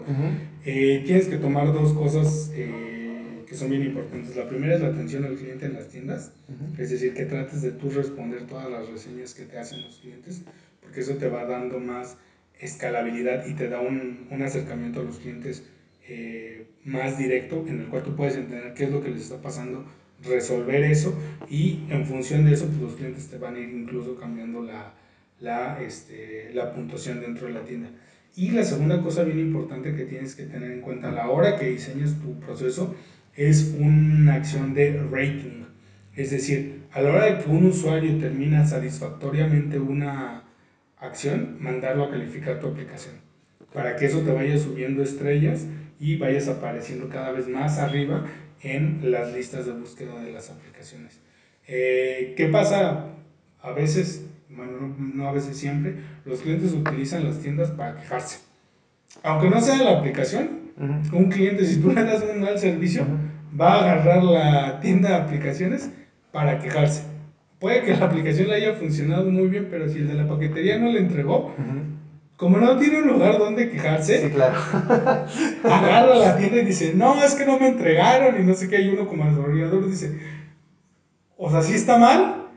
[SPEAKER 1] eh, tienes que tomar dos cosas. Eh, que son bien importantes. La primera es la atención al cliente en las tiendas, es decir, que trates de tú responder todas las reseñas que te hacen los clientes, porque eso te va dando más escalabilidad y te da un, un acercamiento a los clientes eh, más directo, en el cual tú puedes entender qué es lo que les está pasando, resolver eso y en función de eso, pues los clientes te van a ir incluso cambiando la, la, este, la puntuación dentro de la tienda. Y la segunda cosa bien importante que tienes que tener en cuenta a la hora que diseñas tu proceso es una acción de rating. Es decir, a la hora de que un usuario termina satisfactoriamente una acción, mandarlo a calificar tu aplicación. Para que eso te vaya subiendo estrellas y vayas apareciendo cada vez más arriba en las listas de búsqueda de las aplicaciones. Eh, ¿Qué pasa? A veces, bueno, no a veces siempre, los clientes utilizan las tiendas para quejarse. Aunque no sea la aplicación, un cliente, si tú le das un mal servicio, va a agarrar la tienda de aplicaciones para quejarse. Puede que la aplicación le haya funcionado muy bien, pero si el de la paquetería no le entregó, como no tiene un lugar donde quejarse, agarra la tienda y dice, no, es que no me entregaron y no sé qué, hay uno como desarrollador dice, o sea, sí está mal,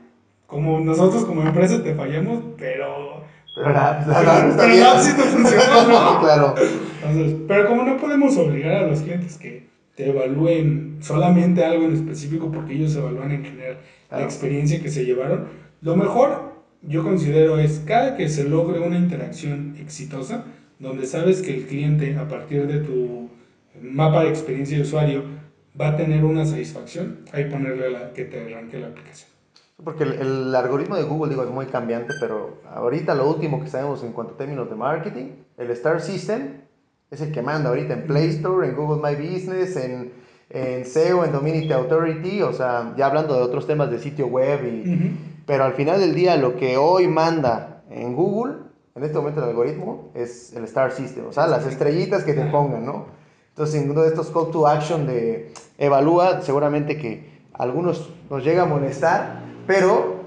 [SPEAKER 1] como nosotros como empresa te fallamos, pero pero la, la, sí no funcionó, ¿no? claro. Entonces, pero como no podemos obligar a los clientes que te evalúen solamente algo en específico porque ellos evalúan en general la experiencia que se llevaron, lo mejor yo considero es cada que se logre una interacción exitosa, donde sabes que el cliente a partir de tu mapa de experiencia de usuario va a tener una satisfacción, ahí ponerle la, que te arranque la aplicación.
[SPEAKER 2] Porque el, algoritmo de Google, digo, es muy cambiante, pero ahorita lo último que sabemos en cuanto a términos de marketing, el Star System es el que manda ahorita en Play Store, en Google My Business, en, en SEO, en Dominity Authority, o sea, ya hablando de otros temas de sitio web, y, pero al final del día lo que hoy manda en Google, en este momento el algoritmo, es el Star System, o sea, las estrellitas que te pongan, ¿no? Entonces, en uno de estos call to action de evalúa, seguramente que algunos nos llega a molestar, pero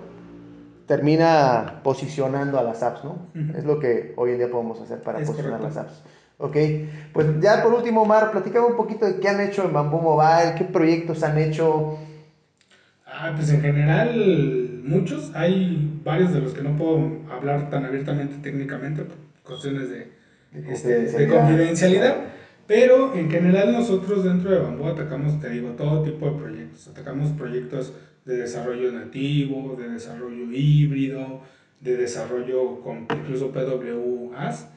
[SPEAKER 2] termina posicionando a las apps, ¿no? Es lo que hoy en día podemos hacer para posicionar las apps. Ok, pues ya por último, Omar, platícame un poquito de qué han hecho en Bamboo Mobile, qué proyectos han hecho.
[SPEAKER 1] Ah, pues en general muchos, hay varios de los que no puedo hablar tan abiertamente técnicamente por cuestiones de,
[SPEAKER 2] De
[SPEAKER 1] este, de
[SPEAKER 2] confidencialidad.
[SPEAKER 1] confidencialidad, pero en general nosotros dentro de Bambú atacamos, te digo, todo tipo de proyectos, atacamos proyectos de desarrollo nativo, de desarrollo híbrido, de desarrollo con incluso PWAs,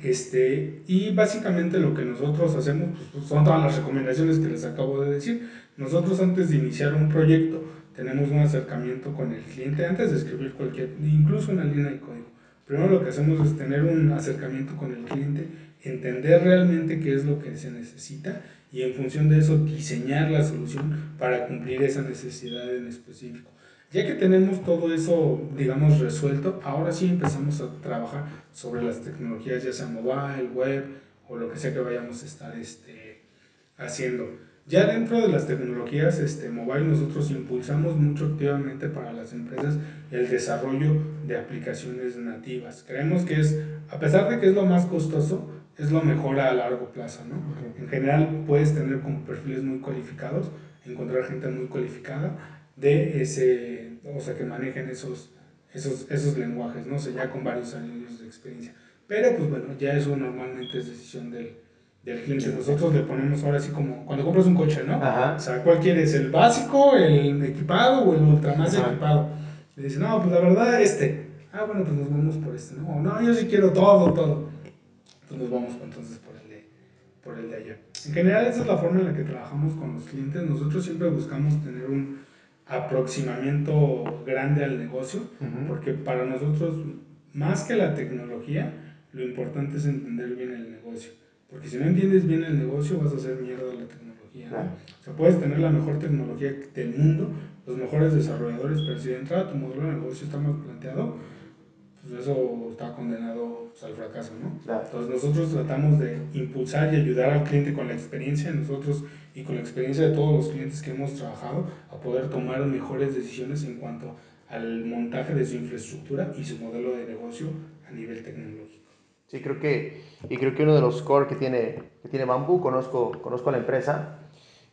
[SPEAKER 1] este, y básicamente lo que nosotros hacemos pues, son todas las recomendaciones que les acabo de decir. Nosotros antes de iniciar un proyecto tenemos un acercamiento con el cliente antes de escribir cualquier, incluso una línea de código. Primero lo que hacemos es tener un acercamiento con el cliente, entender realmente qué es lo que se necesita y en función de eso diseñar la solución para cumplir esa necesidad en específico. Ya que tenemos todo eso, digamos, resuelto, ahora sí empezamos a trabajar sobre las tecnologías, ya sea mobile, web o lo que sea que vayamos a estar este, haciendo. Ya dentro de las tecnologías este, mobile nosotros impulsamos mucho activamente para las empresas el desarrollo de aplicaciones nativas. Creemos que es, a pesar de que es lo más costoso, es lo mejor a largo plazo. ¿no? En general puedes tener perfiles muy cualificados, encontrar gente muy cualificada de ese, o sea, que manejen esos, esos, esos lenguajes, ¿no? O sea, ya con varios años de experiencia. Pero pues bueno, ya eso normalmente es decisión del, del cliente. Nosotros le ponemos ahora así como cuando compras un coche, ¿no?
[SPEAKER 2] Ajá.
[SPEAKER 1] O sea, ¿cuál quieres? ¿El básico, el equipado o el ultra más
[SPEAKER 2] Ajá.
[SPEAKER 1] equipado? Le dice, no, pues la verdad este. Ah, bueno, pues nos vamos por este, ¿no? No, yo sí quiero todo, todo. Entonces nos vamos entonces por el de, por el de allá. En general esa es la forma en la que trabajamos con los clientes. Nosotros siempre buscamos tener un aproximamiento grande al negocio, porque para nosotros, más que la tecnología, lo importante es entender bien el negocio. Porque si no entiendes bien el negocio, vas a hacer mierda la tecnología. O sea, puedes tener la mejor tecnología del mundo, los mejores desarrolladores, pero si de entrada tu modelo de negocio está mal planteado, pues eso está condenado pues, al fracaso, ¿no?
[SPEAKER 2] Claro.
[SPEAKER 1] Entonces nosotros tratamos de impulsar y ayudar al cliente con la experiencia de nosotros y con la experiencia de todos los clientes que hemos trabajado a poder tomar mejores decisiones en cuanto al montaje de su infraestructura y su modelo de negocio a nivel tecnológico.
[SPEAKER 2] Sí, creo que, y creo que uno de los core que tiene, que tiene Bamboo, conozco, conozco a la empresa,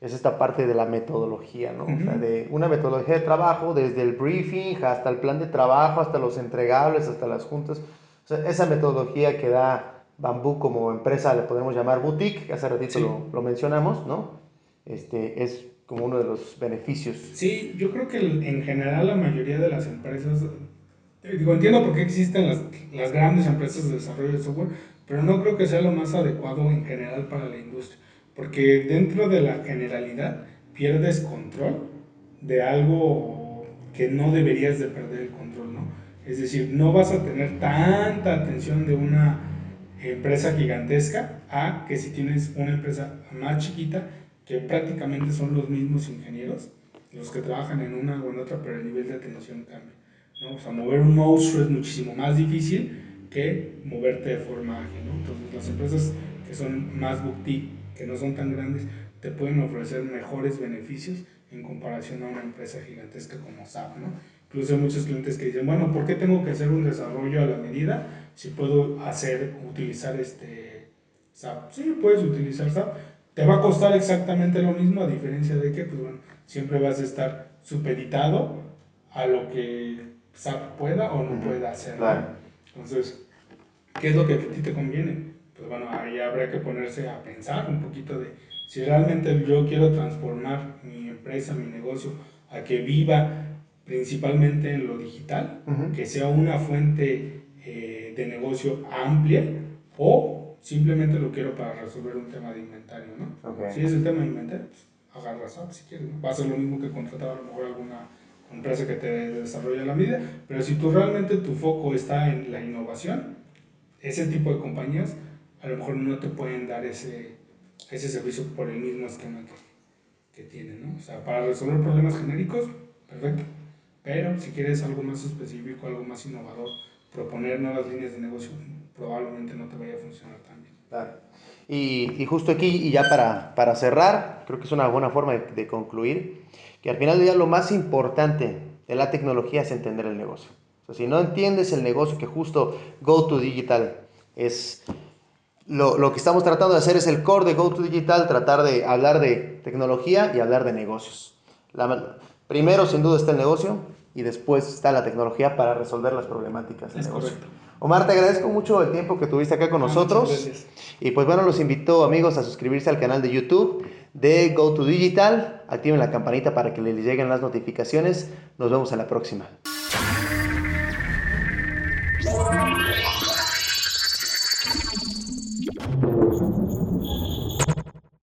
[SPEAKER 2] es esta parte de la metodología, ¿no? O sea, de una metodología de trabajo, desde el briefing hasta el plan de trabajo, hasta los entregables, hasta las juntas. O sea, esa metodología que da Bamboo como empresa, le podemos llamar boutique, que hace ratito
[SPEAKER 1] Sí.
[SPEAKER 2] lo, lo mencionamos, ¿no? Este, es como uno de los beneficios.
[SPEAKER 1] Sí, yo creo que en general la mayoría de las empresas, eh, digo, entiendo por qué existen las, las grandes empresas de desarrollo de software, pero no creo que sea lo más adecuado en general para la industria, porque dentro de la generalidad pierdes control de algo que no deberías de perder el control, ¿no? Es decir, no vas a tener tanta atención de una empresa gigantesca a que si tienes una empresa más chiquita que prácticamente son los mismos ingenieros los que trabajan en una o en otra, pero el nivel de atención cambia. ¿no? O sea, mover un monstruo es muchísimo más difícil que moverte de forma ágil. ¿no? Entonces, las empresas que son más boutique, que no son tan grandes, te pueden ofrecer mejores beneficios en comparación a una empresa gigantesca como SAP. ¿no? Incluso hay muchos clientes que dicen, bueno, ¿por qué tengo que hacer un desarrollo a la medida si puedo hacer, utilizar este SAP? Sí, puedes utilizar SAP. Te va a costar exactamente lo mismo, a diferencia de que, pues bueno, siempre vas a estar supeditado a lo que SAP pueda o no
[SPEAKER 2] Ujú,
[SPEAKER 1] pueda hacer. Entonces, ¿qué es lo que a ti te conviene? Pues bueno, ahí habrá que ponerse a pensar un poquito de si realmente yo quiero transformar mi empresa, mi negocio, a que viva principalmente en lo digital,
[SPEAKER 2] Ujú.
[SPEAKER 1] que sea una fuente eh, de negocio amplia o simplemente lo quiero para resolver un tema de inventario, ¿no?
[SPEAKER 2] Ok.
[SPEAKER 1] Si es el tema de inventario, pues agarra SAP si quieres, ¿no? va a ser lo mismo que contratar a lo mejor alguna empresa que te desarrolle a la medida, pero si tú realmente tu foco está en la innovación, ese tipo de compañías a lo mejor no te pueden dar ese, ese servicio por el mismo esquema que, que tienen, ¿no? O sea, para resolver problemas genéricos, perfecto, pero si quieres algo más específico, algo más innovador, proponer nuevas líneas de negocio, probablemente no te vaya a funcionar tan bien.
[SPEAKER 2] Claro. Y, y justo aquí, y ya para, para cerrar, creo que es una buena forma de, de concluir, que al final del día lo más importante de la tecnología es entender el negocio. O sea, si no entiendes el negocio, que justo Go to Digital es lo, lo, que estamos tratando de hacer es el core de GoTo Digital, tratar de hablar de tecnología y hablar de negocios. La, primero, sin duda, está el negocio y después está la tecnología para resolver las problemáticas del
[SPEAKER 1] Es
[SPEAKER 2] negocio.
[SPEAKER 1] correcto.
[SPEAKER 2] Omar, te agradezco mucho el tiempo que tuviste acá con
[SPEAKER 1] Ah,
[SPEAKER 2] nosotros. Y pues bueno, los invito amigos a suscribirse al canal de YouTube de GoTo Digital. Activen la campanita para que les lleguen las notificaciones. Nos vemos en la próxima.